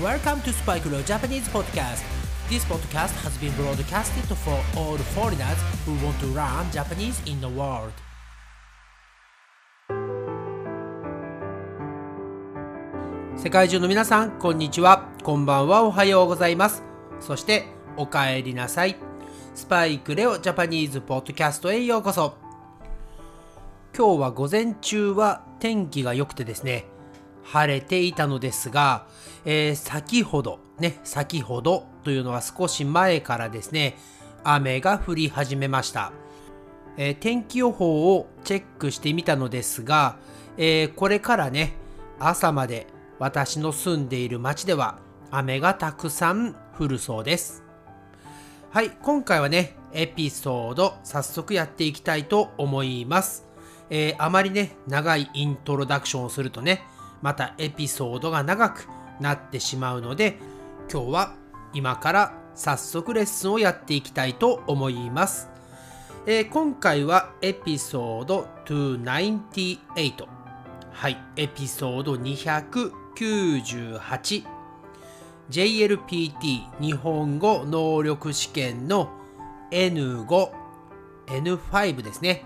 Welcome to Spike Leo Japanese Podcast. This podcast has been broadcasted for all foreigners who want to learn Japanese in the world. 世界中の皆さん、こんにちは。こんばんは。おはようございます。そして、お帰りなさい。スパイクレオジャパニーズポッドキャストへようこそ。今日は午前中は天気が良くてですね、晴れていたのですが、えー先ほど、ね、先ほどというのは少し前からですね、雨が降り始めました。えー天気予報をチェックしてみたのですが、えーこれからね、朝まで私の住んでいる町では雨がたくさん降るそうです。はい、今回はね、エピソード早速やっていきたいと思います。えーあまりね、長いイントロダクションをするとね、またエピソードが長くなってしまうので、今日は今から早速レッスンをやっていきたいと思います。えー今回はエピソード298。はい、エピソード298。JLPT 日本語能力試験の N5、N5 ですね。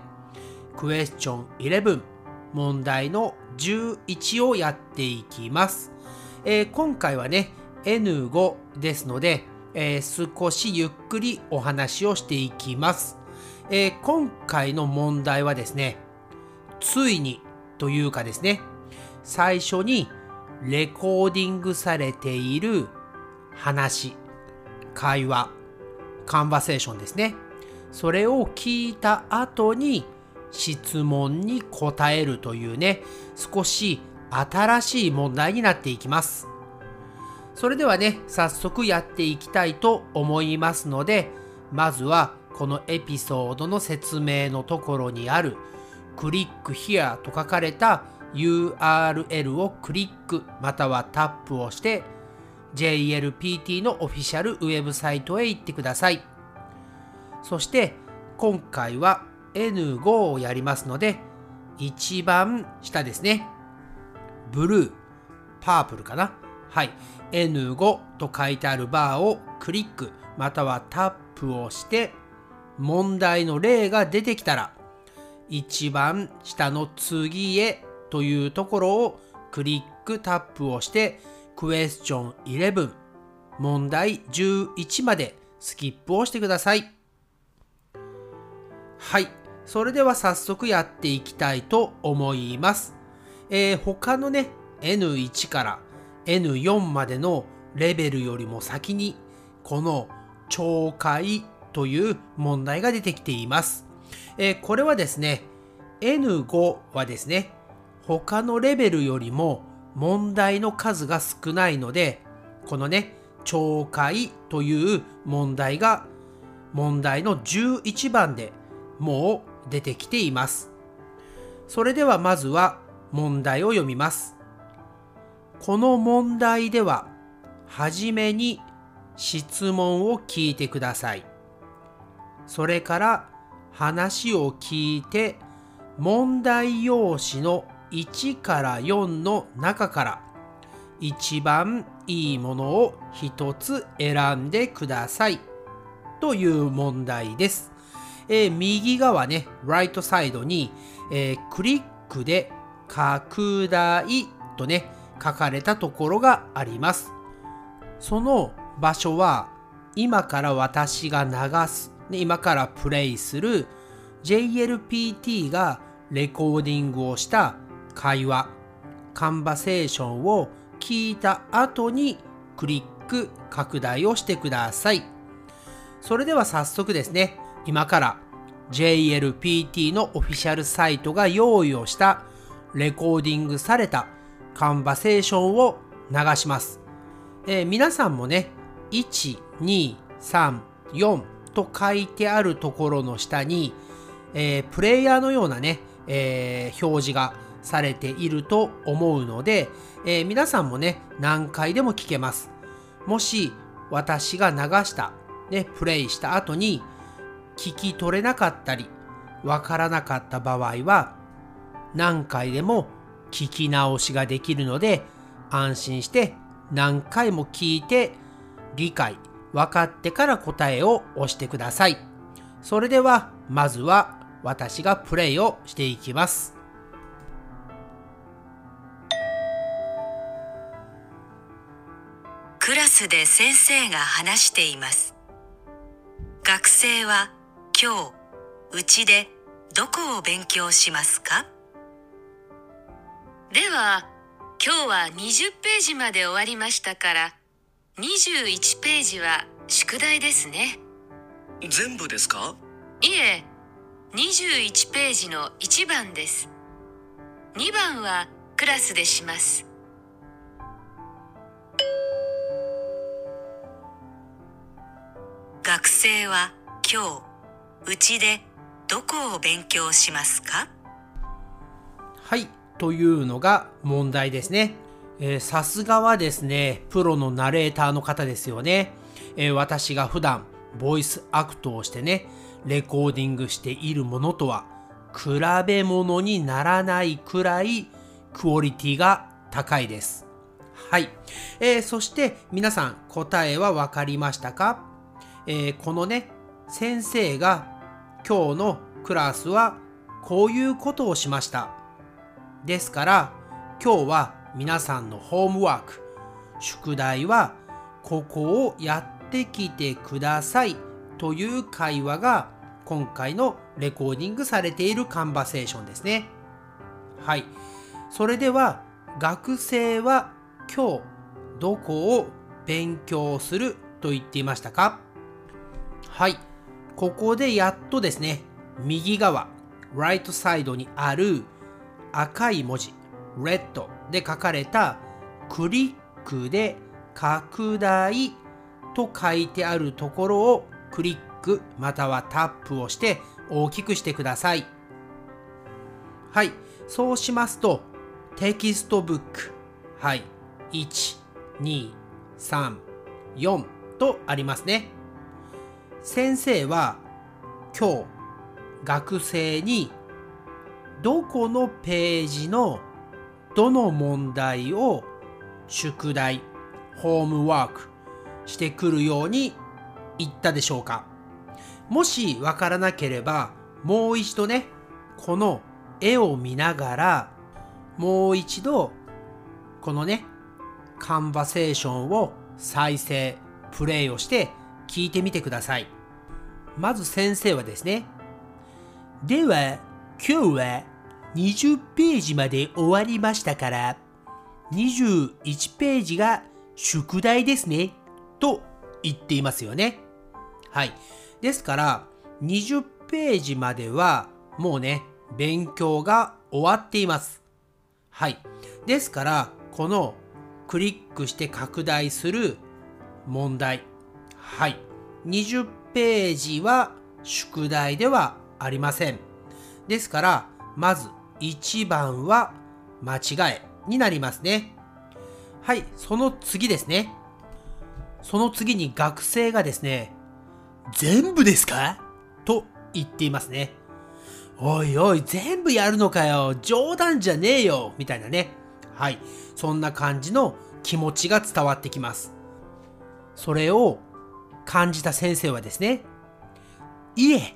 クエスチョン11問題の11をやっていきます。えー今回はね N5 ですので、えー少しゆっくりお話をしていきます。えー今回の問題はですね、ついにというかですね、最初にレコーディングされている話、会話、カンバセーションですね。それを聞いた後に質問に答えるというね、少し新しい問題になっていきます。それではね、早速やっていきたいと思いますので、まずはこのエピソードの説明のところにあるクリック here と書かれた URL をクリックまたはタップをして JLPT のオフィシャルウェブサイトへ行ってください。そして今回は N5 をやりますので一番下ですね。ブルー、パープルかな。はい。N5 と書いてあるバーをクリックまたはタップをして問題の例が出てきたら一番下の次へというところをクリックタップをしてクエスチョン11問題11までスキップをしてください。はい。それでは早速やっていきたいと思います。えー他のね、N1 から N4 までのレベルよりも先に、この懲戒という問題が出てきています。えーこれはですね、N5 はですね、他のレベルよりも問題の数が少ないので、このね、懲戒という問題が問題の11番でもう出てきています。それではまずは問題を読みます。この問題では、はじめに質問を聞いてください。それから話を聞いて、問題用紙の1から4の中から一番いいものを一つ選んでください。という問題です。えー右側ね、ライトサイドに、えークリックで拡大とね、書かれたところがあります。その場所は、今から私が流す、ね今からプレイする JLPT がレコーディングをした会話、カンバセーションを聞いた後にクリック拡大をしてください。それでは早速ですね、今から JLPT のオフィシャルサイトが用意をしたレコーディングされたカンバセーションを流します。えー皆さんもね、1、2、3、4と書いてあるところの下に、えープレイヤーのようなね、えー表示がされていると思うので、え皆さんもね、何回でも聞けます。もし私が流した、ね、プレイした後に聞き取れなかったり、わからなかった場合は、何回でも聞き直しができるので、安心して何回も聞いて理解、分かってから答えを押してください。それでは、まずは私がプレイをしていきます。クラスで先生が話しています。学生は今日、うちでどこを勉強しますか？では、今日は20ページまで終わりましたから、21ページは宿題ですね。全部ですか？いえ、21ページの1番です。2番はクラスでします。学生は今日、うちでどこを勉強しますか？はい、というのが問題ですね。さすがはですね、プロのナレーターの方ですよね。えー、私が普段ボイスアクトをしてね、レコーディングしているものとは比べ物にならないくらいクオリティが高いです。はい。えー、そして皆さん答えは分かりましたか、えー、このね、先生が今日のクラスはこういうことをしました。ですから今日は皆さんのホームワーク、宿題はここをやってきてくださいという会話が今回のレコーディングされているカンバセーションですね。はい。それでは学生は今日どこを勉強すると言っていましたか？はい。ここでやっとですね、右側、ライトサイドにある赤い文字、red で書かれたクリックで拡大と書いてあるところをクリックまたはタップをして大きくしてください。はい。そうしますと、テキストブック。はい。1、2、3、4とありますね。先生は今日学生にどこのページのどの問題を宿題、 homework してくるように言ったでしょうか。もしわからなければもう一度ねこの絵を見ながらもう一度このねカンバセーションを再生プレイをして聞いてみてください。まず先生はですねでは今日は20ページまで終わりましたから21ページが宿題ですねと言っていますよねはい。ですから、20ページまではもうね、勉強が終わっています。はい。ですから、このクリックして拡大する問題。はい。20ページは宿題ではありません。ですから、まず1番は間違いになりますね。はい。その次ですね。その次に学生がですね、全部ですか？と言っていますね。おいおい、全部やるのかよ。冗談じゃねえよ。みたいなね。はい。そんな感じの気持ちが伝わってきます。それを感じた先生はですね、いえ、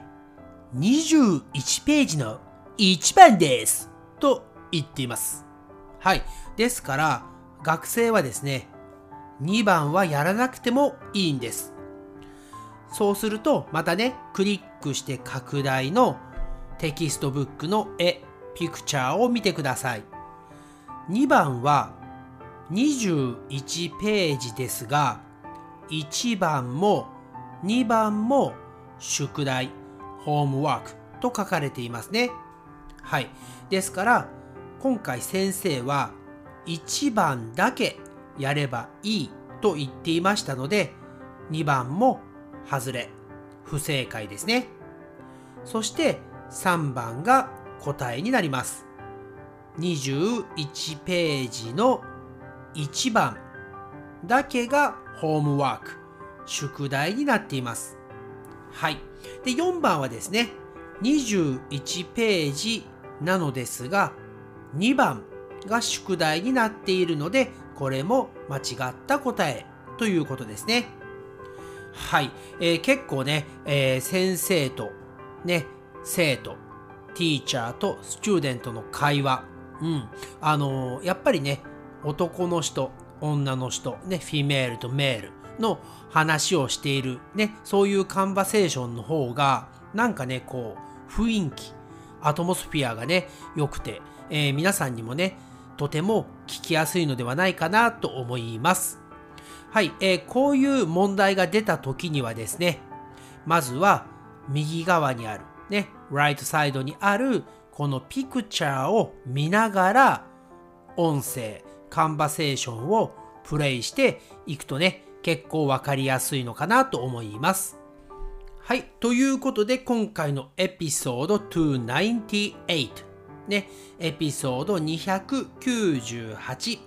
21ページの1番です。と言っています。はい。ですから、学生はですね、2番はやらなくてもいいんです。そうすると、またね、クリックして拡大のテキストブックの絵、 picture を見てください。2番は21ページですが、1番も2番も宿題、ホームワークと書かれていますね。はい。ですから、今回先生は1番だけやればいいと言っていましたので、2番も外れ、不正解ですね。そして3番が答えになります。21ページの1番だけがホームワーク、宿題になっています。はい。で、4番はですね、21ページなのですが、2番が宿題になっているのでこれも間違った答えということですね。はい。えー、結構ね、えー、先生と、ね、生徒、ティーチャーとスチューデントの会話。うん。あのー、やっぱりね、男の人、女の人、ね、フィメールとメールの話をしている、ね、そういうカンバセーションの方が、なんかね、こう、雰囲気、アトモスフィアがね、良くて、えー、皆さんにもね、とても聞きやすいのではないかなと思います。はい、えー、こういう問題が出た時にはですね、まずは右側にある、ね、ライトサイドにあるこのピクチャーを見ながら音声、カンバセーションをプレイしていくとね、結構わかりやすいのかなと思います。はい。ということで、今回のエピソード298。ね、エピソード298。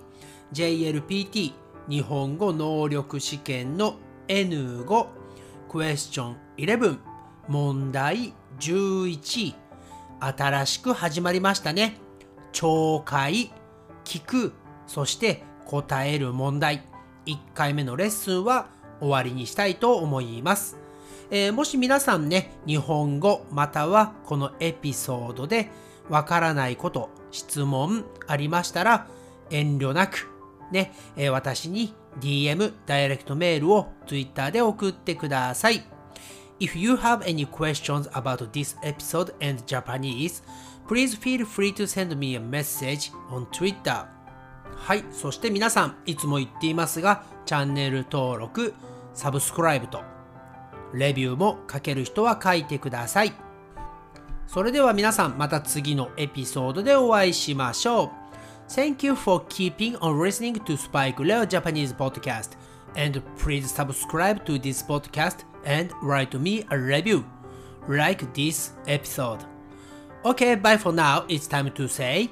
JLPT 日本語能力試験の N5 クエスチョン11問題11新しく始まりましたね。聴解、聞く、そして答える問題。1回目のレッスンは終わりにしたいと思います。えー、もし皆さんね、日本語またはこのエピソードでわからないこと、質問ありましたら遠慮なくね、えー、私に DM、ダイレクトメールを Twitter で送ってください。If you have any questions about this episode and Japanese, please feel free to send me a message on Twitter. はい、そして皆さん、いつも言っていますが、チャンネル登録、サブスクライブと、レビューも書ける人は書いてください。それでは皆さん、また次のエピソードでお会いしましょう。Thank you for keeping on listening to Spike Leo Japanese podcast. And please subscribe to this podcast and write me a review, like this episode. Okay, bye for now. It's time to say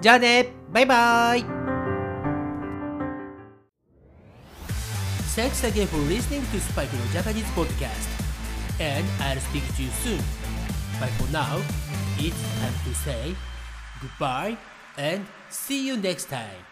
じゃあねバイバイ Thanks again for listening to Spike Leo Japanese podcast. And I'll speak to you soon. But for now, it's time to say goodbye and See you next time.